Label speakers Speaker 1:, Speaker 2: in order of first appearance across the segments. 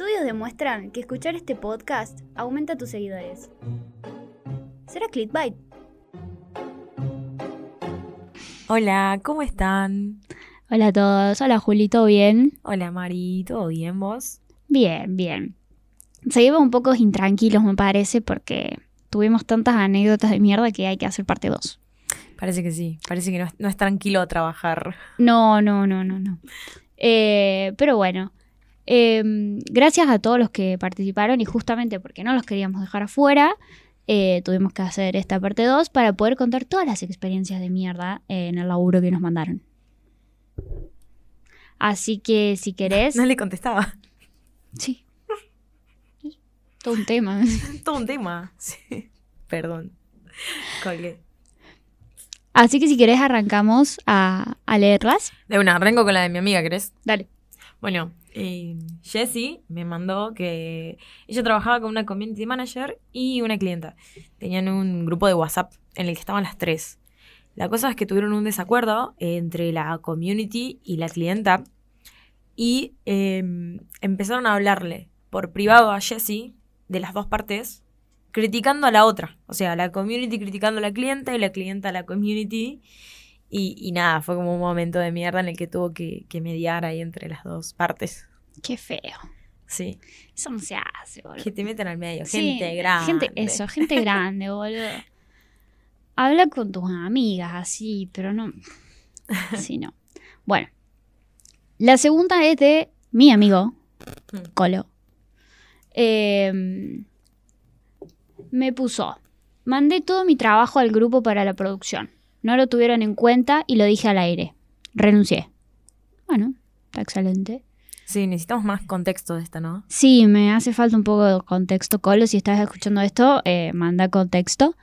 Speaker 1: Estudios demuestran que escuchar este podcast aumenta tus seguidores. ¿Será clickbait?
Speaker 2: Hola, ¿cómo están?
Speaker 1: Hola a todos. Hola Juli, ¿todo bien?
Speaker 2: Hola Mari, ¿todo bien vos?
Speaker 1: Bien, bien. Seguimos un poco intranquilos, me parece, porque tuvimos tantas anécdotas de mierda que hay que hacer parte 2.
Speaker 2: Parece que sí, parece que no es, no es tranquilo trabajar.
Speaker 1: No, no, no, no, no. Eh, pero bueno, eh, gracias a todos los que participaron y justamente porque no los queríamos dejar afuera, eh, tuvimos que hacer esta parte 2 para poder contar todas las experiencias de mierda en el laburo que nos mandaron. Así que si querés...
Speaker 2: No le contestaba.
Speaker 1: Sí. Todo un tema.
Speaker 2: Todo un tema. Sí. Perdón. Colgué.
Speaker 1: Así que si querés arrancamos a, a leerlas.
Speaker 2: De una, arranco con la de mi amiga, ¿querés?
Speaker 1: Dale.
Speaker 2: Bueno, eh, Jessie me mandó que ella trabajaba con una community manager y una clienta. Tenían un grupo de WhatsApp en el que estaban las tres. La cosa es que tuvieron un desacuerdo entre la community y la clienta y eh, empezaron a hablarle por privado a Jessie de las dos partes, criticando a la otra. O sea, la community criticando a la clienta y la clienta a la community. Y, y nada, fue como un momento de mierda en el que tuvo que, que mediar ahí entre las dos partes.
Speaker 1: Qué feo.
Speaker 2: Sí.
Speaker 1: Eso no se hace, boludo.
Speaker 2: Que te meten al medio.
Speaker 1: Sí,
Speaker 2: gente grande.
Speaker 1: Gente, eso, gente grande, boludo. Habla con tus amigas así, pero no. Así no. Bueno. La segunda es de mi amigo,
Speaker 2: Mm.
Speaker 1: Colo. Eh, me puso. Mandé todo mi trabajo al grupo para la producción. No lo tuvieron en cuenta y lo dije al aire. Renuncié. Bueno, está excelente.
Speaker 2: Sí, necesitamos más contexto de esta, ¿no?
Speaker 1: Sí, me hace falta un poco de contexto, Colo. Si estás escuchando esto, eh, manda contexto.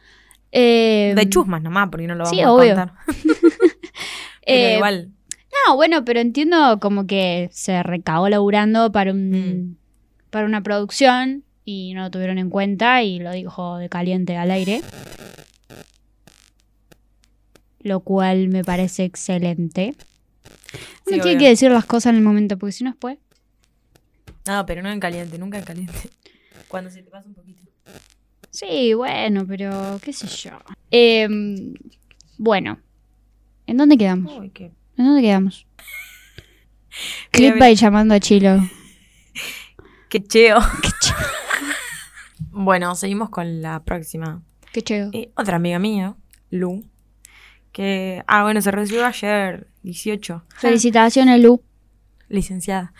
Speaker 1: Eh,
Speaker 2: De chusmas nomás, porque no lo vamos
Speaker 1: sí,
Speaker 2: a
Speaker 1: obvio.
Speaker 2: contar. Pero
Speaker 1: eh,
Speaker 2: igual.
Speaker 1: No, bueno, pero entiendo como que se recagó laburando para un
Speaker 2: Mm.
Speaker 1: para una producción y no lo tuvieron en cuenta y lo dijo de caliente al aire. Lo cual me parece excelente.
Speaker 2: Sí,
Speaker 1: no tiene
Speaker 2: obvio.
Speaker 1: que decir las cosas en el momento, porque si no después.
Speaker 2: No, pero no en caliente, nunca en caliente. Cuando se te pasa un poquito.
Speaker 1: Sí, bueno, pero qué sé yo. Em, bueno, ¿en dónde quedamos?
Speaker 2: Uy, qué.
Speaker 1: ¿En dónde quedamos?
Speaker 2: Quería
Speaker 1: Clip by llamando a Chilo.
Speaker 2: Qué cheo. bueno, seguimos con la próxima.
Speaker 1: Qué chido.
Speaker 2: Eh, otra amiga mía, Lu, que... Ah, bueno, se recibió ayer, 18.
Speaker 1: Felicitaciones, Lu.
Speaker 2: licenciada.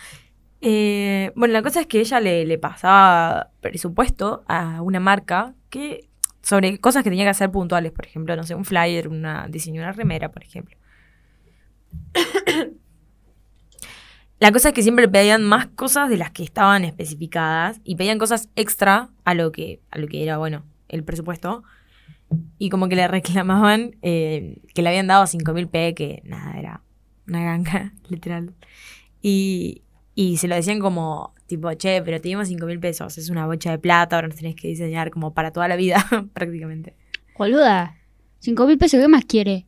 Speaker 2: Eh, bueno, la cosa es que ella le, le pasaba presupuesto a una marca que sobre cosas que tenía que hacer puntuales, por ejemplo, no sé, un flyer, una diseño de una remera, por ejemplo. La cosa es que siempre pedían más cosas de las que estaban especificadas y pedían cosas extra a lo que, a lo que era, bueno, el presupuesto. Y como que le reclamaban eh, que le habían dado 5.000 P, que nada, era una ganga, literal. Y, y se lo decían como, tipo, che, pero te dimos 5.000 pesos, es una bocha de plata, ahora nos tenés que diseñar como para toda la vida, prácticamente.
Speaker 1: Boluda. Cinco mil pesos, ¿qué más quiere?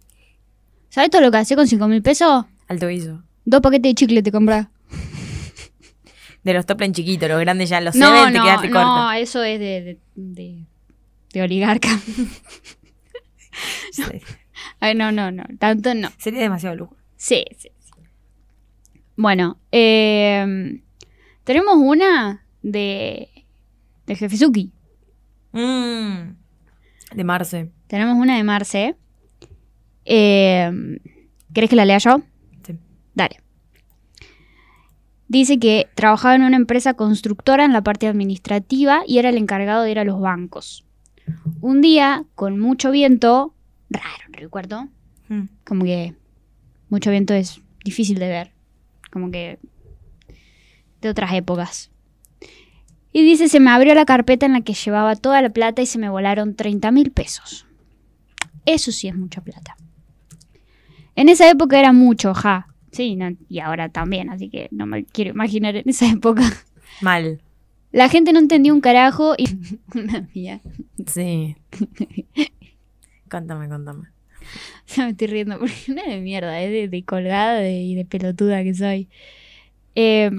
Speaker 1: ¿Sabes todo lo que hace con cinco mil pesos?
Speaker 2: Alto guiso.
Speaker 1: Dos paquetes de chicle te compras.
Speaker 2: De los top en chiquito, los grandes ya los
Speaker 1: No,
Speaker 2: seven, te
Speaker 1: no,
Speaker 2: quedaste
Speaker 1: no,
Speaker 2: corta.
Speaker 1: eso es de, de, de, de oligarca.
Speaker 2: Sí.
Speaker 1: Ay, no, no, no, tanto no.
Speaker 2: Sería demasiado lujo.
Speaker 1: Sí, sí, sí. Bueno, eh, tenemos una de, de Jefezuki.
Speaker 2: Mm, de Marce.
Speaker 1: Tenemos una de Marce. Eh, ¿Querés que la lea yo?
Speaker 2: Sí.
Speaker 1: Dale. Dice que trabajaba en una empresa constructora en la parte administrativa y era el encargado de ir a los bancos. Un día, con mucho viento, raro cuarto,
Speaker 2: Mm.
Speaker 1: como que mucho viento es difícil de ver, como que de otras épocas. Y dice, se me abrió la carpeta en la que llevaba toda la plata y se me volaron 30 mil pesos. Eso sí es mucha plata. En esa época era mucho, ja. Sí, no- y ahora también, así que no me quiero imaginar en esa época.
Speaker 2: Mal.
Speaker 1: La gente no entendía un carajo y... Una mía.
Speaker 2: Sí. Contame, contame.
Speaker 1: Ya me estoy riendo porque no es de mierda, es de, de colgada y de pelotuda que soy. Eh,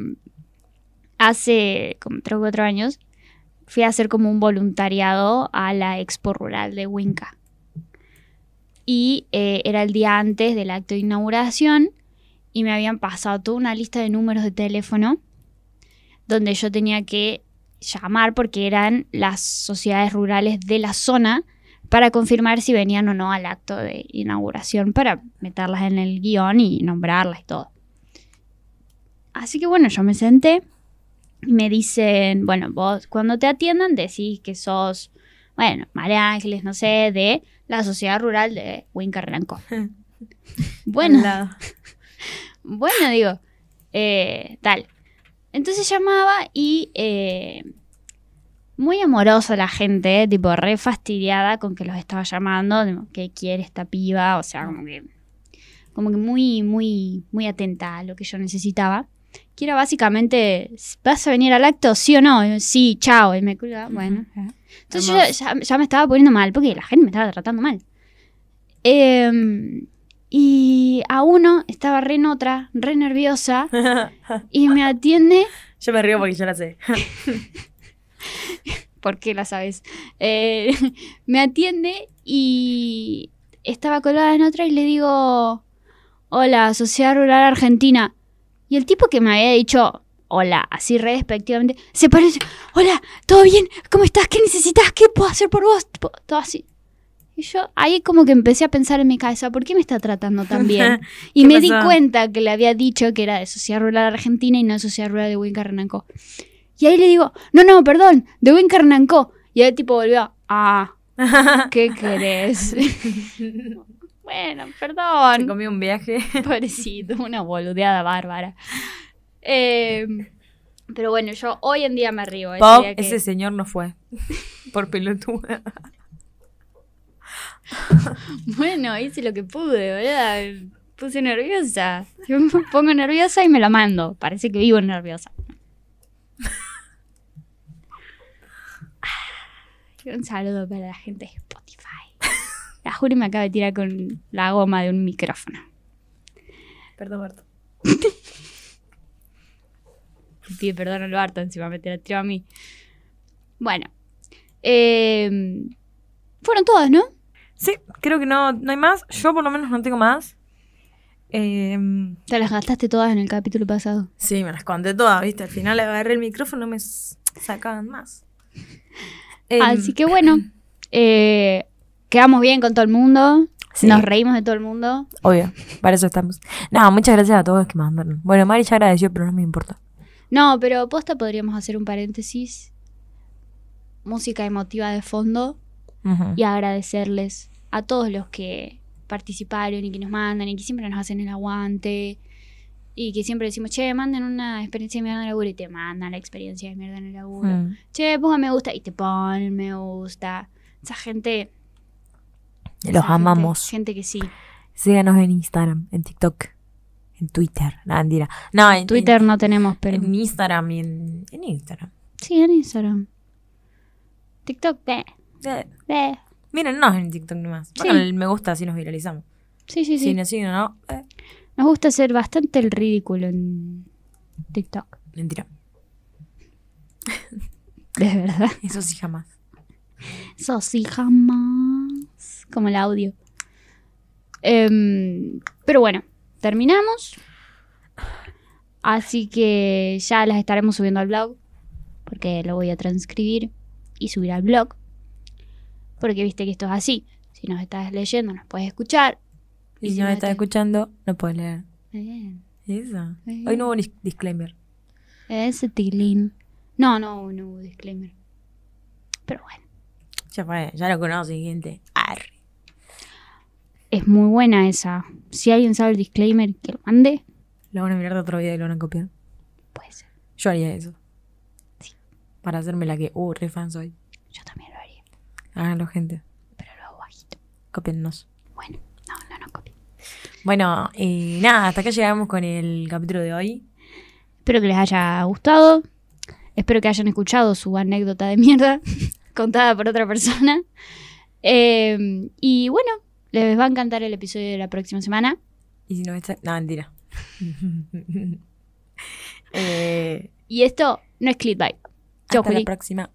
Speaker 1: hace como tres o cuatro años fui a hacer como un voluntariado a la Expo Rural de Winca. Y eh, era el día antes del acto de inauguración y me habían pasado toda una lista de números de teléfono donde yo tenía que llamar porque eran las sociedades rurales de la zona para confirmar si venían o no al acto de inauguración para meterlas en el guion y nombrarlas y todo. Así que bueno, yo me senté y me dicen, bueno, vos cuando te atiendan decís que sos, bueno, María Ángeles, no sé, de la sociedad rural de Wincarranco. bueno, bueno, digo, eh, tal. Entonces llamaba y eh, muy amorosa la gente, tipo re fastidiada con que los estaba llamando, tipo, ¿qué quiere esta piba? O sea, como que, como que muy, muy, muy atenta a lo que yo necesitaba. Que era básicamente, ¿vas a venir al acto? ¿Sí o no? Yo, Sí, chao. Y me cuelga, bueno. Entonces yo ya, ya me estaba poniendo mal, porque la gente me estaba tratando mal. Em, y a uno estaba re en otra, re nerviosa, y me atiende,
Speaker 2: Yo me río porque yo la sé.
Speaker 1: ¿por qué la sabes? Eh, me atiende y estaba colgada en otra y le digo, hola, Sociedad Rural Argentina. Y el tipo que me había dicho, hola, así re despectivamente, se parece, hola, ¿todo bien? ¿Cómo estás? ¿Qué necesitas? ¿Qué puedo hacer por vos? Todo así. Y yo ahí como que empecé a pensar en mi cabeza, ¿por qué me está tratando tan bien? Y
Speaker 2: ¿Qué
Speaker 1: me di cuenta que le había dicho que era de Sociedad Rural Argentina y no de Sociedad Rural de Wincarnancó. Y ahí le digo, no, no, perdón, de Wincarnancó. Y el tipo volvió, ah, ¿qué querés? bueno,
Speaker 2: Se
Speaker 1: perdón.
Speaker 2: comió un viaje.
Speaker 1: Pobrecito, una boludeada bárbara. Eh, pero bueno, yo hoy en día me río. ese
Speaker 2: Pop,
Speaker 1: día que-
Speaker 2: ese señor no fue. Por pelotuda.
Speaker 1: Bueno, hice lo que pude, ¿verdad? Puse nerviosa. Yo me pongo nerviosa y me la mando. Parece que vivo nerviosa. Un saludo para la gente de Spotify. La Juri me acaba de tirar con la goma de un micrófono.
Speaker 2: Perdón, Berto.
Speaker 1: Le Pide perdón al Barto, encima me te la tiró a mí. Bueno. eh, fueron todas, ¿no?
Speaker 2: Sí, creo que no, no hay más. Yo por lo menos no tengo más. Eh,
Speaker 1: Te las gastaste todas en el capítulo pasado.
Speaker 2: sí, me las conté todas, ¿viste? Al final agarré el micrófono y me sacaban más. Em,
Speaker 1: Así que bueno, eh, quedamos bien con todo el mundo.
Speaker 2: Sí.
Speaker 1: Nos reímos de todo el mundo.
Speaker 2: Obvio, para eso estamos. No, muchas gracias a todos los que mandaron. Bueno, Mari ya agradeció, pero no me importa.
Speaker 1: No, pero posta podríamos hacer un paréntesis. Música emotiva de fondo Y agradecerles a todos los que participaron y que nos mandan y que siempre nos hacen el aguante. Y que siempre decimos, che, manden una experiencia de mierda en el laburo y te mandan la experiencia de mierda en el laburo.
Speaker 2: Mm.
Speaker 1: Che, ponga me gusta y te ponen me gusta. Esa gente.
Speaker 2: Los
Speaker 1: esa
Speaker 2: amamos.
Speaker 1: Gente, que sí.
Speaker 2: Síganos en Instagram, en TikTok, en Twitter. No, mentira. No, en
Speaker 1: Twitter no tenemos, pero.
Speaker 2: En, en Instagram y en, en Instagram.
Speaker 1: Sí, en Instagram. TikTok, eh,
Speaker 2: Eh,
Speaker 1: eh.
Speaker 2: mírennos en TikTok nomás.
Speaker 1: Sí.
Speaker 2: El me gusta así nos viralizamos.
Speaker 1: Sí, sí, sí.
Speaker 2: Si no, eh,
Speaker 1: Nos gusta hacer bastante el ridículo en TikTok.
Speaker 2: mentira.
Speaker 1: De verdad.
Speaker 2: Eso sí jamás.
Speaker 1: Eso sí, jamás. Como el audio. Em, pero bueno, terminamos. Así que ya las estaremos subiendo al blog. Porque lo voy a transcribir y subir al blog. Porque viste que esto es así. Si nos estás leyendo, nos puedes escuchar.
Speaker 2: Y si
Speaker 1: si
Speaker 2: no
Speaker 1: no
Speaker 2: estás
Speaker 1: te-
Speaker 2: escuchando, no puedes leer.
Speaker 1: Bien.
Speaker 2: Eso.
Speaker 1: Bien.
Speaker 2: Hoy no hubo dis- disclaimer.
Speaker 1: Ese tilín. No, no, no hubo disclaimer. Pero bueno.
Speaker 2: Ya fue, ya lo conoce, gente. Arre.
Speaker 1: Es muy buena esa. Si alguien sabe el disclaimer, que lo mande.
Speaker 2: Lo van a mirar de otro video y lo van a copiar.
Speaker 1: Puede ser.
Speaker 2: Yo haría eso. Para hacerme la que, uh, re fan soy.
Speaker 1: Yo también.
Speaker 2: Háganlo, gente.
Speaker 1: Pero lo hago bajito.
Speaker 2: Cópiennos.
Speaker 1: Bueno, no, no, no copie.
Speaker 2: Bueno, eh, nada, hasta acá llegamos con el capítulo de hoy.
Speaker 1: Espero que les haya gustado. Espero que hayan escuchado su anécdota de mierda contada por otra persona. Eh, y bueno, les va a encantar el episodio de la próxima semana.
Speaker 2: Y si no está. No, mentira. eh,
Speaker 1: Y esto no es clickbait. Chau,
Speaker 2: Hasta la próxima.